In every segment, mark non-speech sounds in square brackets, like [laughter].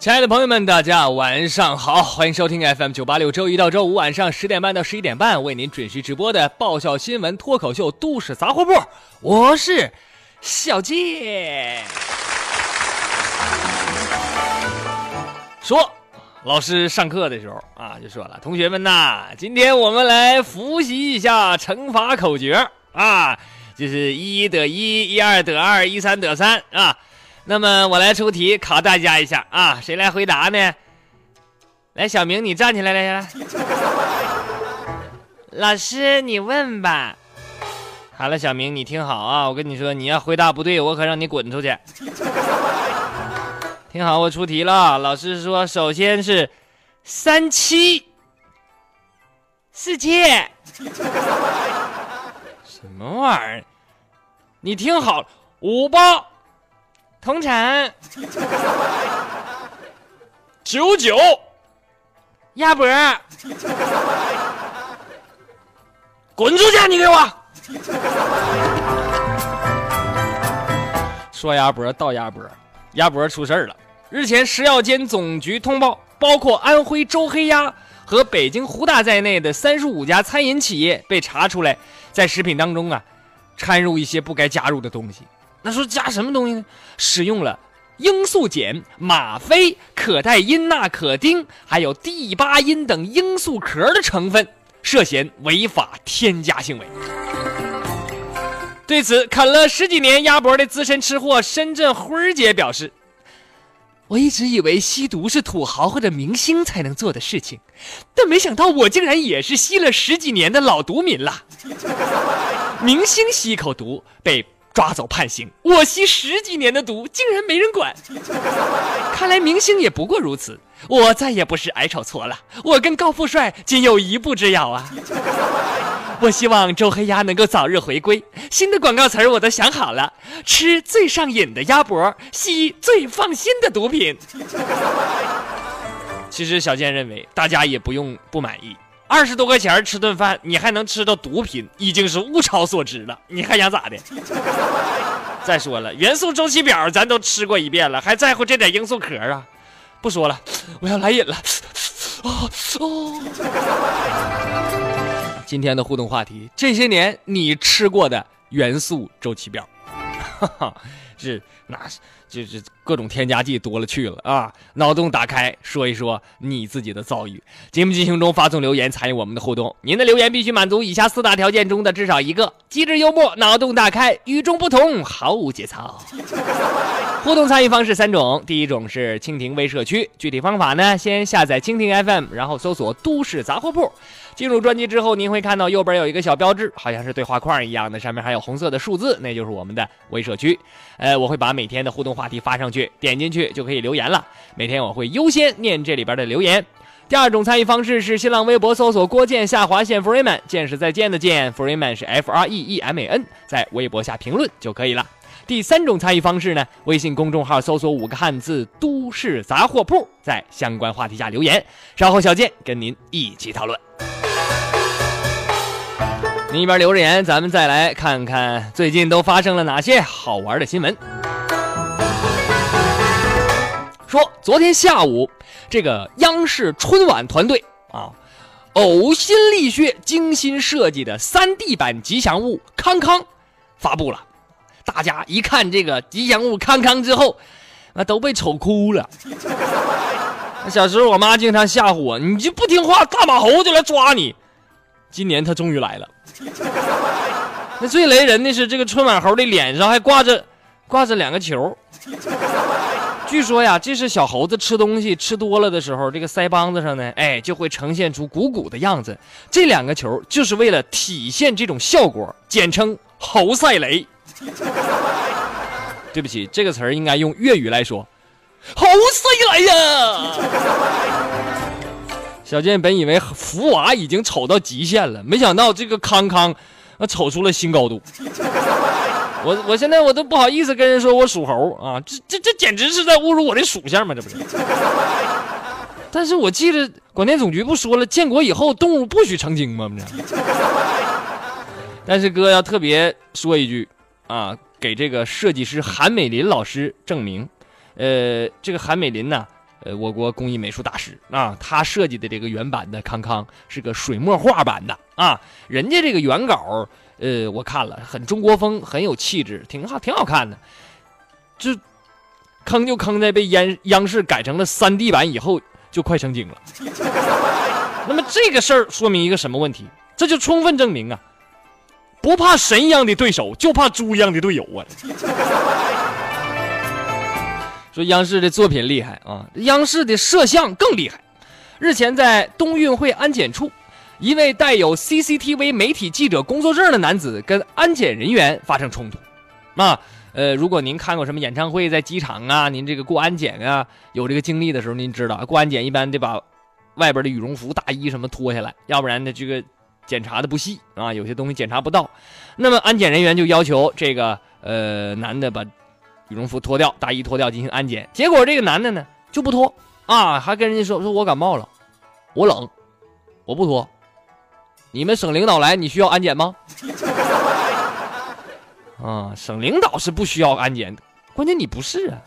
亲爱的朋友们，大家晚上好，欢迎收听 FM 九八六，周一到周五晚上十点半到十一点半为您准时直播的爆笑新闻脱口秀《都市杂货铺》，我是小健。说，老师上课的时候啊，就说了，同学们呐，今天我们来复习一下乘法口诀啊，就是一得一，一二得二，一三得三啊。那么我来出题考大家一下啊，谁来回答呢？来，小明，你站起来来来。[laughs] 老师，你问吧。好了，小明，你听好啊，我跟你说，你要回答不对，我可让你滚出去。[laughs] 听好，我出题了。老师说，首先是三七四七，[laughs] 什么玩意儿？你听好，五八。同产，九九，鸭脖，滚出去！你给我说鸭脖到鸭脖，鸭脖出事儿了。日前，食药监总局通报，包括安徽周黑鸭和北京胡大在内的三十五家餐饮企业被查出来，在食品当中啊，掺入一些不该加入的东西。那说加什么东西呢？使用了罂粟碱、吗啡、可待因那可丁，还有地巴因等罂粟壳的成分，涉嫌违法添加行为。对此，啃了十几年鸭脖的资深吃货深圳辉儿姐表示：“我一直以为吸毒是土豪或者明星才能做的事情，但没想到我竟然也是吸了十几年的老毒民了。明星吸一口毒被。”抓走判刑，我吸十几年的毒，竟然没人管。[laughs] 看来明星也不过如此，我再也不是矮丑矬了。我跟高富帅仅有一步之遥啊！我希望周黑鸭能够早日回归。新的广告词我都想好了：吃最上瘾的鸭脖，吸最放心的毒品。其实小健认为，大家也不用不满意。二十多块钱吃顿饭，你还能吃到毒品，已经是物超所值了。你还想咋的？[laughs] 再说了，元素周期表咱都吃过一遍了，还在乎这点罂粟壳啊？不说了，我要来瘾了。哦哦。今天的互动话题：这些年你吃过的元素周期表，哈哈是那是。就是各种添加剂多了去了啊！脑洞打开，说一说你自己的遭遇。节目进行中，发送留言参与我们的互动。您的留言必须满足以下四大条件中的至少一个：机智幽默、脑洞大开、与众不同、毫无节操。互动参与方式三种：第一种是蜻蜓微社区，具体方法呢，先下载蜻蜓 FM，然后搜索“都市杂货铺”。进入专辑之后，您会看到右边有一个小标志，好像是对话框一样的，上面还有红色的数字，那就是我们的微社区。呃，我会把每天的互动话题发上去，点进去就可以留言了。每天我会优先念这里边的留言。第二种参与方式是新浪微博搜索郭建下划线 Freeman，见是再见的见，Freeman 是 F R E E M A N，在微博下评论就可以了。第三种参与方式呢，微信公众号搜索五个汉字“都市杂货铺”，在相关话题下留言，稍后小健跟您一起讨论。您一边留着言，咱们再来看看最近都发生了哪些好玩的新闻。说昨天下午，这个央视春晚团队啊，呕心沥血、精心设计的 3D 版吉祥物康康发布了。大家一看这个吉祥物康康之后，那都被丑哭了。小时候我妈经常吓唬我，你就不听话，大马猴就来抓你。今年他终于来了。那最雷人的是，这个春晚猴的脸上还挂着挂着两个球。据说呀，这是小猴子吃东西吃多了的时候，这个腮帮子上呢，哎，就会呈现出鼓鼓的样子。这两个球就是为了体现这种效果，简称猴赛雷。[laughs] 对不起，这个词儿应该用粤语来说，猴赛雷呀。小健本以为福娃已经丑到极限了，没想到这个康康，啊，丑出了新高度。我我现在我都不好意思跟人说我属猴啊，这这这简直是在侮辱我的属相吗？这不是？但是我记得广电总局不说了，建国以后动物不许成精吗？不是？但是哥要特别说一句啊，给这个设计师韩美林老师证明，呃，这个韩美林呢。呃，我国工艺美术大师啊，他设计的这个原版的康康是个水墨画版的啊，人家这个原稿，呃，我看了，很中国风，很有气质，挺好，挺好看的。就坑就坑在被央央视改成了三 D 版以后，就快成精了。[laughs] 那么这个事儿说明一个什么问题？这就充分证明啊，不怕神一样的对手，就怕猪一样的队友啊。[laughs] 说央视的作品厉害啊，央视的摄像更厉害。日前在冬运会安检处，一位带有 CCTV 媒体记者工作证的男子跟安检人员发生冲突。啊，呃，如果您看过什么演唱会，在机场啊，您这个过安检啊，有这个经历的时候，您知道过安检一般得把外边的羽绒服、大衣什么脱下来，要不然呢，这个检查的不细啊，有些东西检查不到。那么安检人员就要求这个呃男的把。羽绒服脱掉，大衣脱掉进行安检，结果这个男的呢就不脱啊，还跟人家说说我感冒了，我冷，我不脱。你们省领导来，你需要安检吗？[laughs] 啊，省领导是不需要安检的，关键你不是啊。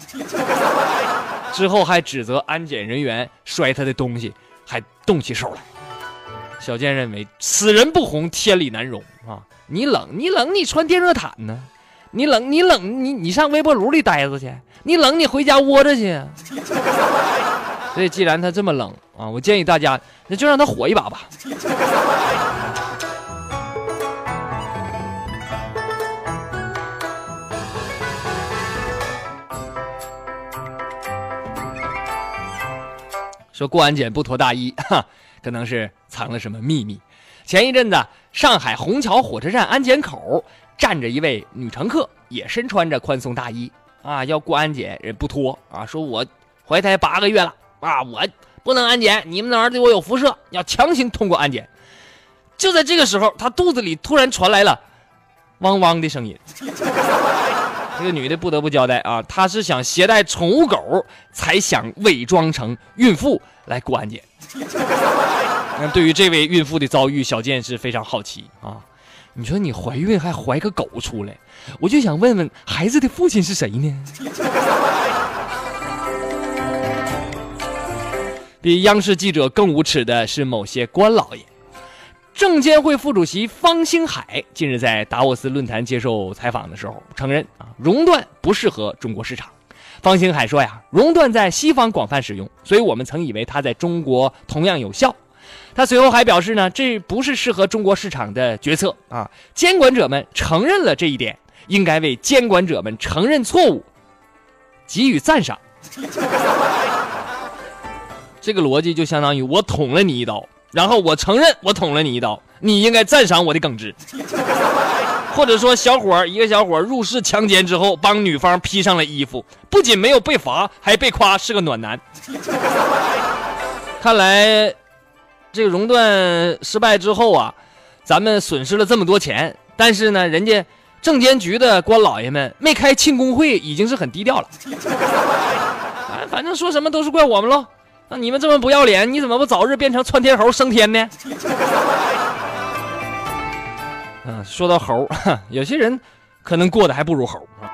之后还指责安检人员摔他的东西，还动起手来。小健认为此人不红，天理难容啊！你冷，你冷，你穿电热毯呢？你冷，你冷，你你上微波炉里待着去。你冷，你回家窝着去。[laughs] 所以，既然他这么冷啊，我建议大家，那就让他火一把吧。说过安检不脱大衣，哈，可能是藏了什么秘密。前一阵子，上海虹桥火车站安检口。站着一位女乘客，也身穿着宽松大衣啊，要过安检，人不脱啊，说我怀胎八个月了啊，我不能安检，你们那玩意儿对我有辐射，要强行通过安检。就在这个时候，他肚子里突然传来了汪汪的声音。[laughs] 这个女的不得不交代啊，她是想携带宠物狗，才想伪装成孕妇来过安检。[laughs] 那对于这位孕妇的遭遇，小健是非常好奇啊。你说你怀孕还怀个狗出来，我就想问问孩子的父亲是谁呢？比央视记者更无耻的是某些官老爷。证监会副主席方兴海近日在达沃斯论坛接受采访的时候承认啊，熔断不适合中国市场。方兴海说呀，熔断在西方广泛使用，所以我们曾以为它在中国同样有效。他随后还表示呢，这不是适合中国市场的决策啊！监管者们承认了这一点，应该为监管者们承认错误给予赞赏。这个逻辑就相当于我捅了你一刀，然后我承认我捅了你一刀，你应该赞赏我的耿直。[laughs] 或者说，小伙一个小伙入室强奸之后，帮女方披上了衣服，不仅没有被罚，还被夸是个暖男。看来。这个熔断失败之后啊，咱们损失了这么多钱，但是呢，人家证监局的官老爷们没开庆功会，已经是很低调了。哎，反正说什么都是怪我们喽。那你们这么不要脸，你怎么不早日变成窜天猴升天呢？[laughs] 嗯，说到猴，有些人可能过得还不如猴啊。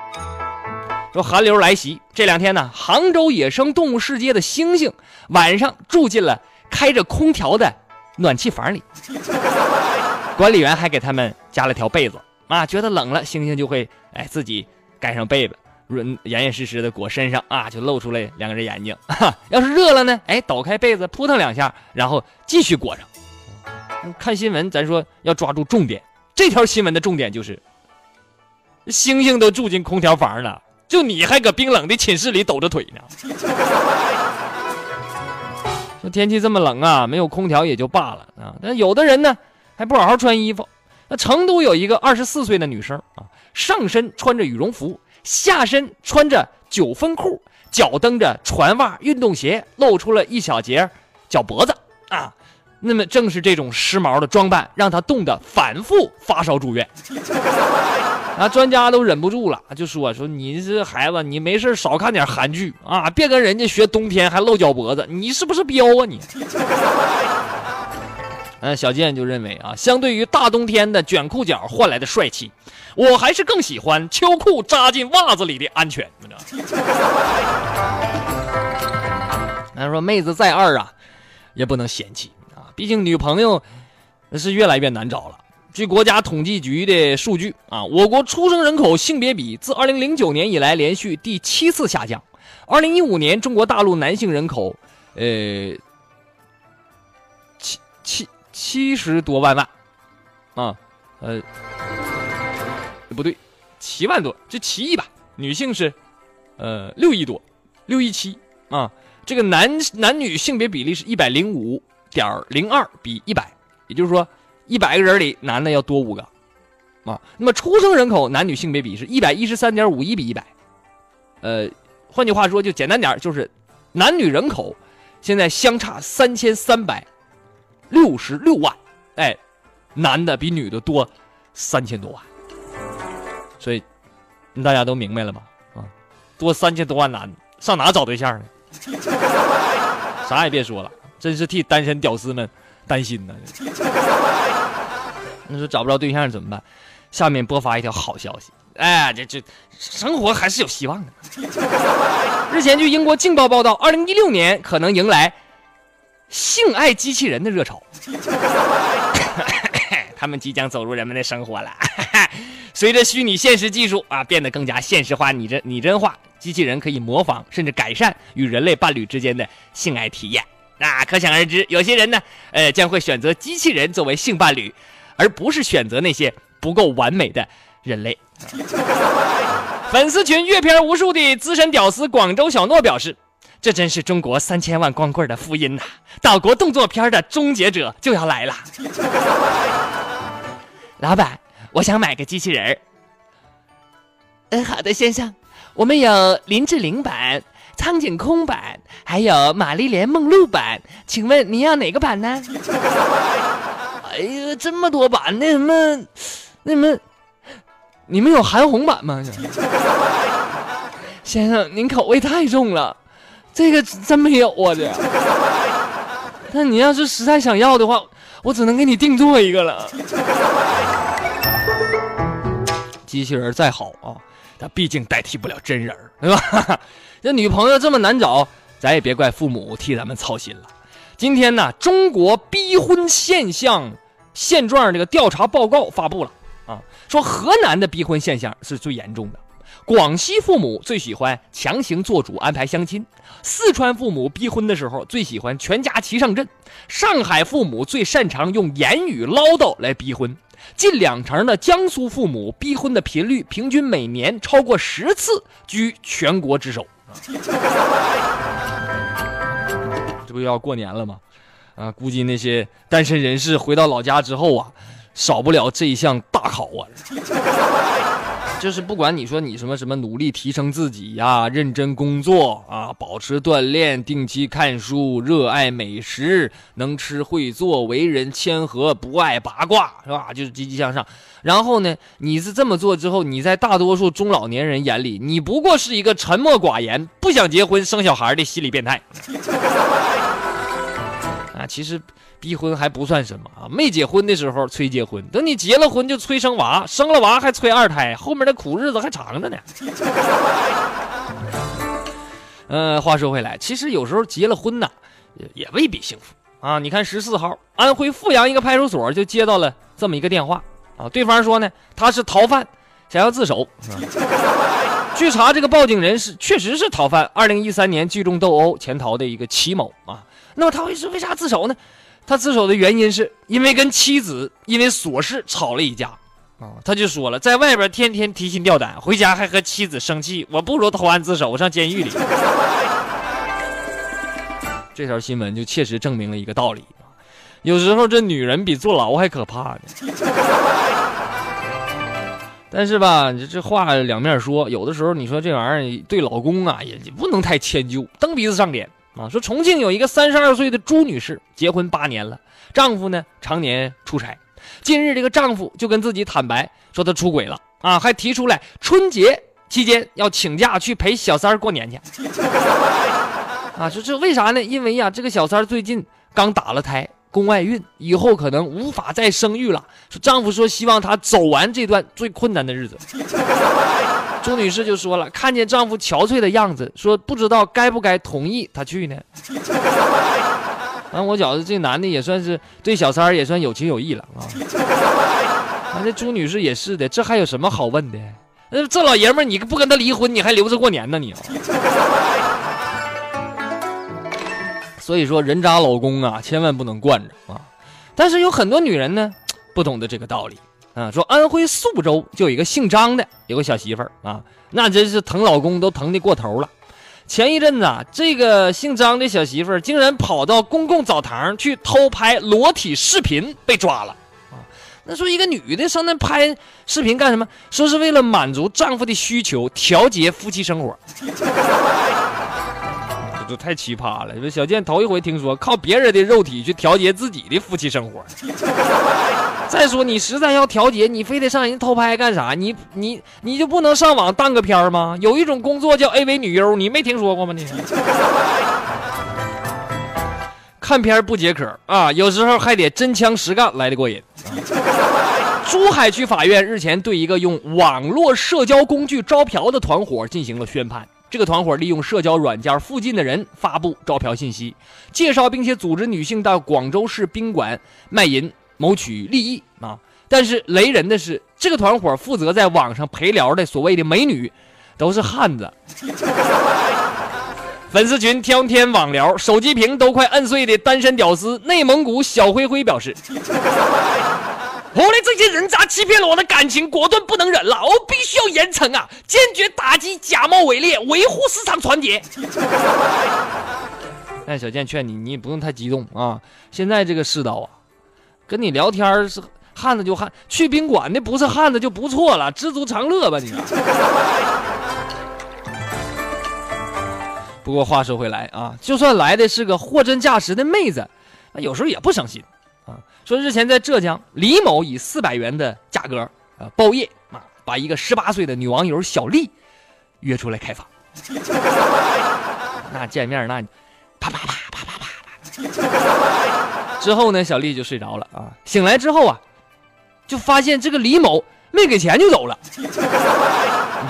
说寒流来袭，这两天呢，杭州野生动物世界的猩猩晚上住进了。开着空调的暖气房里，管理员还给他们加了条被子啊，觉得冷了，猩猩就会哎自己盖上被子，润严严实实的裹身上啊，就露出来两个人眼睛。[laughs] 要是热了呢，哎，抖开被子扑腾两下，然后继续裹上。看新闻，咱说要抓住重点，这条新闻的重点就是，星星都住进空调房了，就你还搁冰冷的寝室里抖着腿呢。[laughs] 说天气这么冷啊，没有空调也就罢了啊，但有的人呢还不好好穿衣服。那成都有一个二十四岁的女生啊，上身穿着羽绒服，下身穿着九分裤，脚蹬着船袜运动鞋，露出了一小截脚脖子啊。那么正是这种时髦的装扮，让他冻得反复发烧住院。[laughs] 啊，专家都忍不住了，就说说你这孩子，你没事少看点韩剧啊，别跟人家学冬天还露脚脖子，你是不是彪啊你？嗯，小健就认为啊，相对于大冬天的卷裤脚换来的帅气，我还是更喜欢秋裤扎进袜子里的安全。[laughs] 他说妹子再二啊，也不能嫌弃啊，毕竟女朋友是越来越难找了。据国家统计局的数据啊，我国出生人口性别比自2009年以来连续第七次下降。2015年，中国大陆男性人口，呃，七七七十多万万，啊，呃，不对，七万多，就七亿吧。女性是，呃，六亿多，六亿七啊。这个男男女性别比例是一百零五点零二比一百，也就是说。一百个人里，男的要多五个，啊，那么出生人口男女性别比是一百一十三点五一比一百，呃，换句话说，就简单点就是男女人口现在相差三千三百六十六万，哎，男的比女的多三千多万，所以大家都明白了吧？啊，多三千多万男的上哪找对象呢？[laughs] 啥也别说了，真是替单身屌丝们担心呢。[laughs] 你说找不着对象怎么办？下面播发一条好消息，哎，这这生活还是有希望的。[laughs] 日前，据英国《镜报》报道，二零一六年可能迎来性爱机器人的热潮，[laughs] 他们即将走入人们的生活了。[laughs] 随着虚拟现实技术啊变得更加现实化、拟真拟真化，机器人可以模仿甚至改善与人类伴侣之间的性爱体验。那可想而知，有些人呢，呃，将会选择机器人作为性伴侣。而不是选择那些不够完美的人类。[laughs] 粉丝群阅片无数的资深屌丝广州小诺表示：“这真是中国三千万光棍的福音呐！岛国动作片的终结者就要来了。[laughs] ”老板，我想买个机器人儿。嗯，好的，先生，我们有林志玲版、苍井空版，还有玛丽莲梦露版，请问您要哪个版呢？[laughs] 哎呀，这么多版，那什么，那什么，你们有韩红版吗？[laughs] 先生，您口味太重了，这个真没有啊！这，[laughs] 但你要是实在想要的话，我只能给你定做一个了。机器人再好啊，它毕竟代替不了真人，对吧？[laughs] 这女朋友这么难找，咱也别怪父母替咱们操心了。今天呢，中国逼婚现象现状这个调查报告发布了啊，说河南的逼婚现象是最严重的，广西父母最喜欢强行做主安排相亲，四川父母逼婚的时候最喜欢全家齐上阵，上海父母最擅长用言语唠叨来逼婚，近两成的江苏父母逼婚的频率平均每年超过十次，居全国之首。[laughs] 这不要过年了吗？啊，估计那些单身人士回到老家之后啊，少不了这一项大考啊。就是不管你说你什么什么努力提升自己呀，认真工作啊，保持锻炼，定期看书，热爱美食，能吃会做，为人谦和，不爱八卦，是吧？就是积极向上。然后呢，你是这么做之后，你在大多数中老年人眼里，你不过是一个沉默寡言、不想结婚生小孩的心理变态。[laughs] 啊，其实逼婚还不算什么啊！没结婚的时候催结婚，等你结了婚就催生娃，生了娃还催二胎，后面的苦日子还长着呢。[laughs] 呃，话说回来，其实有时候结了婚呢，也也未必幸福啊！你看十四号，安徽阜阳一个派出所就接到了这么一个电话啊，对方说呢他是逃犯，想要自首。据查，这个报警人是确实是逃犯，二零一三年聚众斗殴潜逃的一个齐某啊。那么他会是为啥自首呢？他自首的原因是因为跟妻子因为琐事吵了一架啊。他就说了，在外边天天提心吊胆，回家还和妻子生气，我不如投案自首，上监狱里。[laughs] 这条新闻就切实证明了一个道理啊，有时候这女人比坐牢还可怕呢。但是吧，这这话两面说，有的时候你说这玩意儿对老公啊也也不能太迁就，蹬鼻子上脸。啊，说重庆有一个三十二岁的朱女士，结婚八年了，丈夫呢常年出差。近日，这个丈夫就跟自己坦白说他出轨了啊，还提出来春节期间要请假去陪小三儿过年去。啊，说这为啥呢？因为呀，这个小三儿最近刚打了胎，宫外孕，以后可能无法再生育了。说丈夫说希望她走完这段最困难的日子。朱女士就说了，看见丈夫憔悴的样子，说不知道该不该同意他去呢。啊，我觉得这男的也算是对小三儿也算有情有义了啊。啊，朱女士也是的，这还有什么好问的？那这老爷们儿，你不跟他离婚，你还留着过年呢你？所以说，人渣老公啊，千万不能惯着啊。但是有很多女人呢，不懂得这个道理啊。说安徽宿州就有一个姓张的，有个小媳妇儿啊，那真是疼老公都疼的过头了。前一阵子啊，这个姓张的小媳妇儿竟然跑到公共澡堂去偷拍裸体视频，被抓了啊。那说一个女的上那拍视频干什么？说是为了满足丈夫的需求，调节夫妻生活。[laughs] 这都太奇葩了！这小健头一回听说靠别人的肉体去调节自己的夫妻生活。[laughs] 再说你实在要调节，你非得上人偷拍干啥？你你你就不能上网当个片儿吗？有一种工作叫 AV 女优，你没听说过吗？你看片不解渴啊，有时候还得真枪实干来的过瘾。珠海区法院日前对一个用网络社交工具招嫖的团伙进行了宣判。这个团伙利用社交软件附近的人发布招嫖信息，介绍并且组织女性到广州市宾馆卖淫，谋取利益啊！但是雷人的是，这个团伙负责在网上陪聊的所谓的美女，都是汉子。[laughs] 粉丝群天天网聊，手机屏都快摁碎的单身屌丝内蒙古小灰灰表示。我的这些人渣欺骗了我的感情，果断不能忍了，我必须要严惩啊！坚决打击假冒伪劣，维护市场团结。但 [laughs] 小健劝你，你也不用太激动啊！现在这个世道啊，跟你聊天是汉子就汉，去宾馆的不是汉子就不错了，知足常乐吧你。不过话说回来啊，就算来的是个货真价实的妹子，那有时候也不省心啊。说日前在浙江，李某以四百元的价格，啊，包夜啊，把一个十八岁的女网友小丽约出来开房。[laughs] 那见面那，啪啪啪啪啪啪啪。之后呢，小丽就睡着了啊。醒来之后啊，就发现这个李某没给钱就走了。[laughs] 你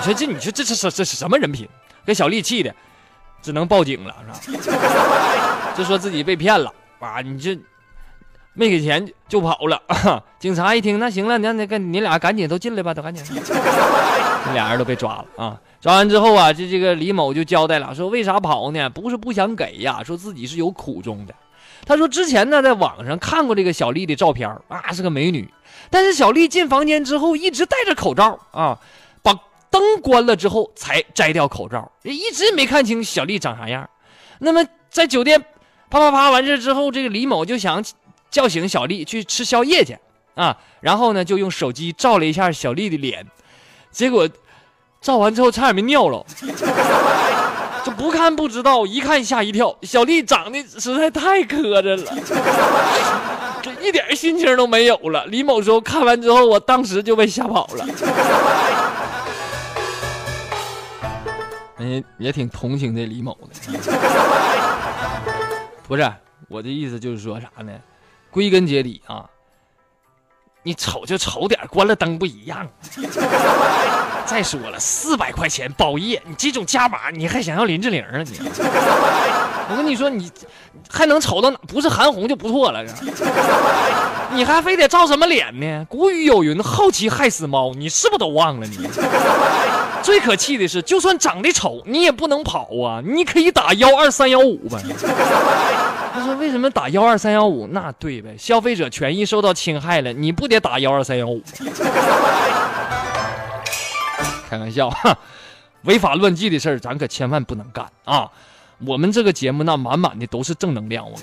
说这，你说这是这这是什么人品？给小丽气的，只能报警了，是吧？[laughs] 就说自己被骗了啊！你这。没给钱就跑了，[laughs] 警察一听，那行了，那那个你俩赶紧都进来吧，都赶紧。这俩人都被抓了啊！抓完之后啊，这这个李某就交代了，说为啥跑呢？不是不想给呀，说自己是有苦衷的。他说之前呢，在网上看过这个小丽的照片啊，是个美女。但是小丽进房间之后一直戴着口罩啊，把灯关了之后才摘掉口罩，一直没看清小丽长啥样。那么在酒店啪啪啪完事之后，这个李某就想。叫醒小丽去吃宵夜去，啊，然后呢就用手机照了一下小丽的脸，结果照完之后差点没尿了，就不看不知道，一看吓一跳，小丽长得实在太磕碜了，这一点心情都没有了。李某说看完之后，我当时就被吓跑了，也也挺同情这李某的，不是我的意思就是说啥呢？归根结底啊，你瞅就瞅点，关了灯不一样。再说了，四百块钱包夜，你这种加码你还想要林志玲啊？你，[laughs] 我跟你说，你还能瞅到哪？不是韩红就不错了。[laughs] 你还非得照什么脸呢？古语有云：“好奇害死猫。”你是不是都忘了你？[laughs] 最可气的是，就算长得丑，你也不能跑啊！你可以打幺二三幺五吧。他说：“为什么打幺二三幺五？那对呗，消费者权益受到侵害了，你不得打幺二三幺五？开玩笑，哈，[laughs] 违法乱纪的事儿咱可千万不能干啊！我们这个节目那满满的都是正能量，我。[laughs]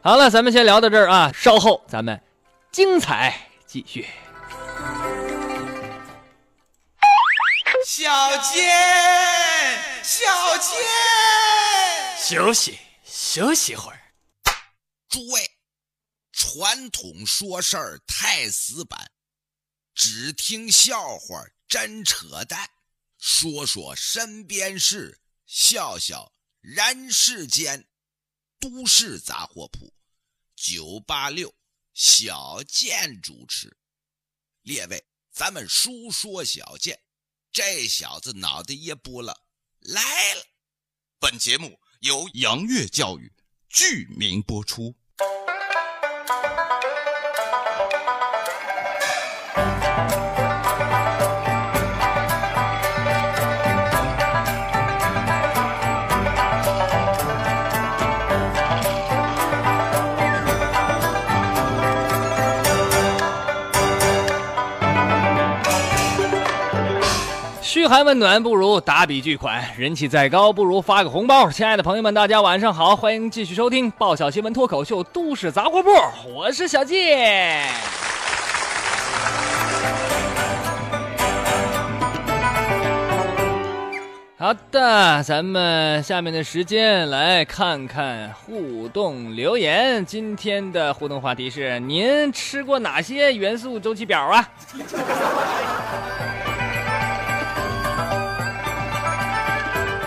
好了，咱们先聊到这儿啊，稍后咱们精彩继续。”小健，小健，休息休息会儿。诸位，传统说事儿太死板，只听笑话真扯淡，说说身边事，笑笑人世间。都市杂货铺，九八六小健主持。列位，咱们书说小健，这小子脑袋一拨了，来了。本节目由杨岳教育剧名播出。嘘寒问暖不如打笔巨款，人气再高不如发个红包。亲爱的朋友们，大家晚上好，欢迎继续收听爆笑新闻脱口秀《都市杂货铺》，我是小季。好的，咱们下面的时间来看看互动留言。今天的互动话题是：您吃过哪些元素周期表啊？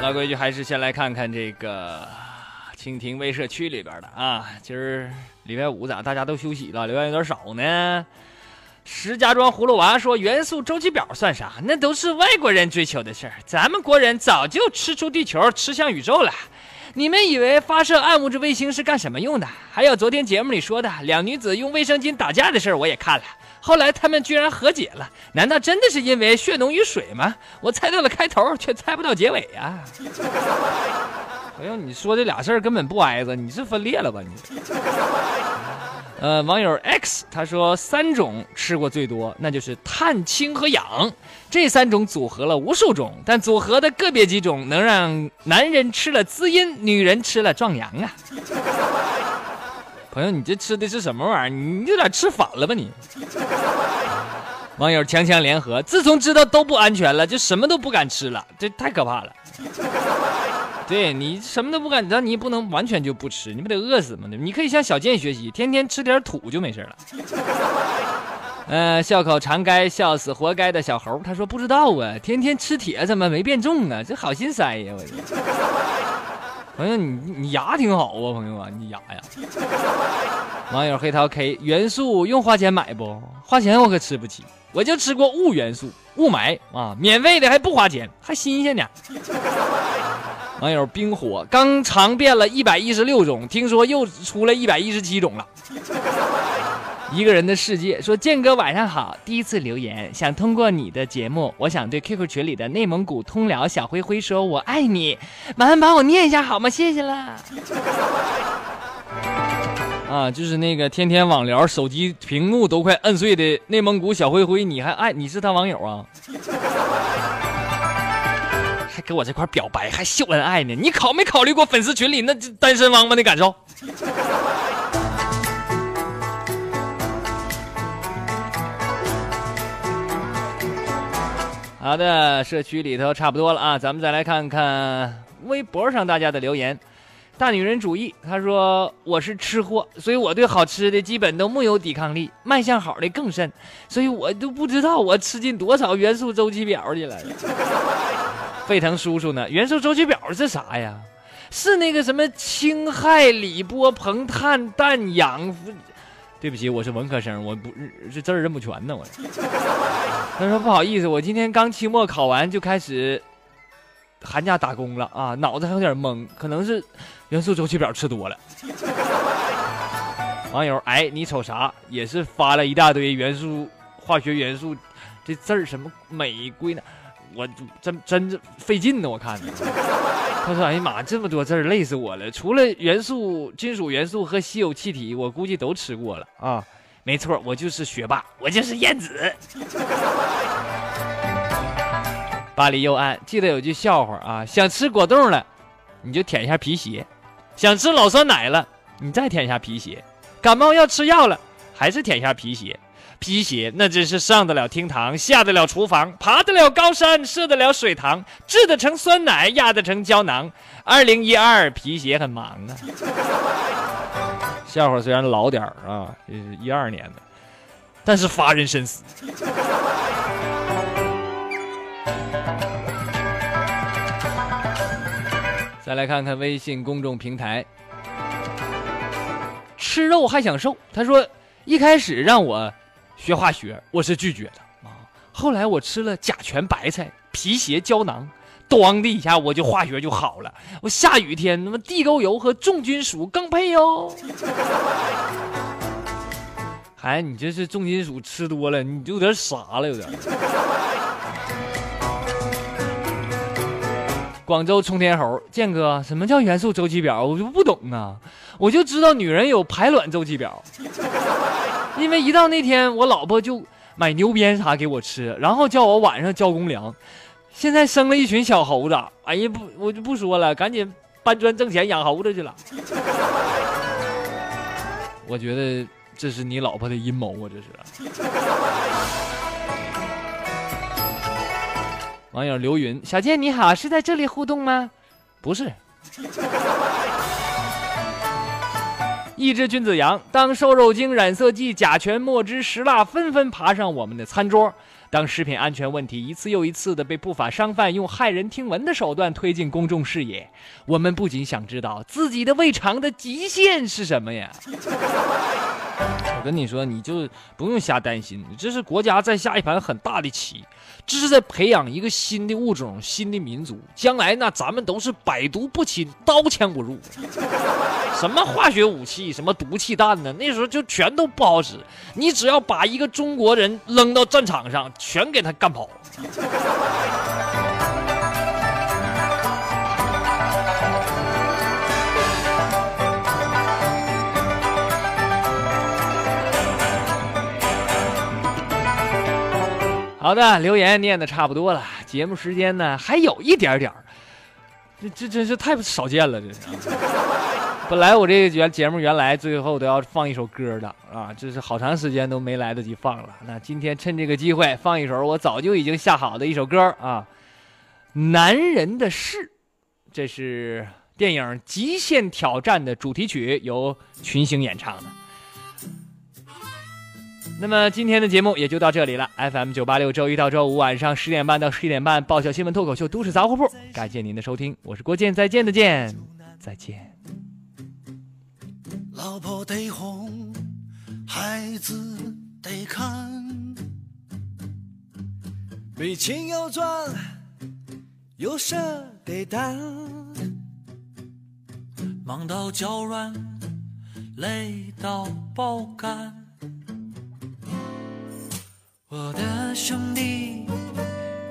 老规矩，还是先来看看这个蜻蜓微社区里边的啊。今儿礼拜五咋大家都休息了，留言有点少呢？石家庄葫芦娃说：“元素周期表算啥？那都是外国人追求的事儿，咱们国人早就吃出地球，吃向宇宙了。你们以为发射暗物质卫星是干什么用的？还有昨天节目里说的两女子用卫生巾打架的事儿，我也看了。后来他们居然和解了，难道真的是因为血浓于水吗？我猜到了开头，却猜不到结尾呀！[laughs] 哎呦，你说这俩事儿根本不挨着，你是分裂了吧你？”呃，网友 X 他说三种吃过最多，那就是碳、氢和氧这三种组合了无数种，但组合的个别几种能让男人吃了滋阴，女人吃了壮阳啊。朋友，你这吃的是什么玩意儿？你有点吃反了吧你？[laughs] 网友强强联合，自从知道都不安全了，就什么都不敢吃了，这太可怕了。[laughs] 对你什么都不敢，但你不能完全就不吃，你不得饿死吗？你可以向小健学习，天天吃点土就没事了。[laughs] 呃，笑口常开，笑死活该的小猴，他说不知道啊，天天吃铁怎么没变重啊？这好心塞呀，我朋友，你你牙挺好啊，朋友啊，你牙呀。[laughs] 网友黑桃 K 元素用花钱买不？花钱我可吃不起，我就吃过雾元素、雾霾啊，免费的还不花钱，还新鲜呢。[laughs] 网友冰火刚尝遍了一百一十六种，听说又出了一百一十七种了。一个人的世界说：“建哥晚上好，第一次留言，想通过你的节目，我想对 QQ 群里的内蒙古通辽小灰灰说我爱你，麻烦帮我念一下好吗？谢谢了。[laughs] ”啊，就是那个天天网聊，手机屏幕都快摁碎的内蒙古小灰灰，你还爱？你是他网友啊？[laughs] 还给我这块表白，还秀恩爱呢？你考没考虑过粉丝群里那单身汪们的感受？好的，社区里头差不多了啊，咱们再来看看微博上大家的留言。大女人主义，她说我是吃货，所以我对好吃的基本都木有抵抗力，卖相好的更甚，所以我都不知道我吃进多少元素周期表去了。沸腾叔叔呢？元素周期表是啥呀？是那个什么氢、氦、锂、铂、硼、碳、氮、氧。对不起，我是文科生，我不这字儿认不全呢。我他说不好意思，我今天刚期末考完就开始寒假打工了啊，脑子还有点懵，可能是元素周期表吃多了。[laughs] 网友哎，你瞅啥？也是发了一大堆元素、化学元素，这字儿什么玫瑰呢？我真真费劲呢，我看着。[laughs] 他说：“哎呀妈，这么多字儿，累死我了！除了元素、金属元素和稀有气体，我估计都吃过了啊。没错，我就是学霸，我就是燕子。”巴黎右岸，记得有句笑话啊：想吃果冻了，你就舔一下皮鞋；想吃老酸奶了，你再舔一下皮鞋；感冒要吃药了，还是舔一下皮鞋。皮鞋那真是上得了厅堂，下得了厨房，爬得了高山，涉得了水塘，制得成酸奶，压得成胶囊。二零一二，皮鞋很忙啊。笑话虽然老点儿啊，这是一二年的，但是发人深思。[laughs] 再来看看微信公众平台，吃肉还想瘦，他说。一开始让我学化学，我是拒绝的啊。后来我吃了甲醛白菜、皮鞋胶囊，咣的一下我就化学就好了。我下雨天，那么地沟油和重金属更配哟。孩 [laughs] 子，你这是重金属吃多了，你就有点傻了，有点。广州冲天猴，建哥，什么叫元素周期表？我就不懂啊，我就知道女人有排卵周期表，因为一到那天，我老婆就买牛鞭啥给我吃，然后叫我晚上交公粮。现在生了一群小猴子，哎呀不，我就不说了，赶紧搬砖挣钱养猴子去了。[laughs] 我觉得这是你老婆的阴谋啊，这是。网友刘云，小健你好，是在这里互动吗？不是。一只君子羊，当瘦肉精、染色剂、甲醛、墨汁、石蜡纷纷爬上我们的餐桌，当食品安全问题一次又一次的被不法商贩用骇人听闻的手段推进公众视野，我们不仅想知道自己的胃肠的极限是什么呀？我跟你说，你就不用瞎担心，这是国家在下一盘很大的棋，这是在培养一个新的物种、新的民族。将来那咱们都是百毒不侵、刀枪不入。[laughs] 什么化学武器、什么毒气弹呢？那时候就全都不好使。你只要把一个中国人扔到战场上，全给他干跑。好的，留言念的差不多了，节目时间呢还有一点点儿这这真是太少见了，这是。本来我这个原节目原来最后都要放一首歌的啊，这是好长时间都没来得及放了。那今天趁这个机会放一首我早就已经下好的一首歌啊，《男人的事》，这是电影《极限挑战》的主题曲，由群星演唱的。那么今天的节目也就到这里了。FM 九八六周一到周五晚上十点半到十一点半，爆笑新闻脱口秀《都市杂货铺》，感谢您的收听，我是郭健，再见的见，再见。老婆得哄，孩子得看，没钱要赚，有事得担，忙到脚软，累到爆肝。我的兄弟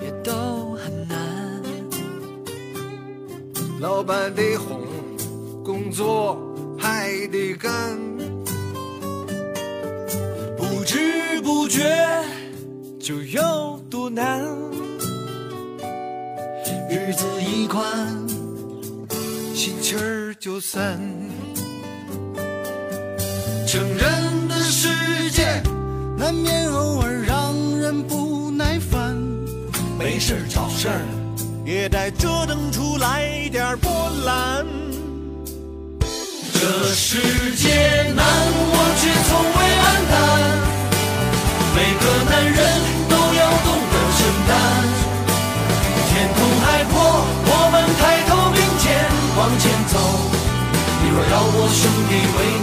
也都很难，老板得哄，工作还得干，不知不觉就有多难，日子一宽，心气儿就散，成人的世界难免偶尔让。不耐烦，没事找事儿，也得折腾出来点波澜。这世界难，我却从未黯淡。每个男人都要懂得承担。天空海阔，我们抬头并肩往前走。你若要我兄弟为。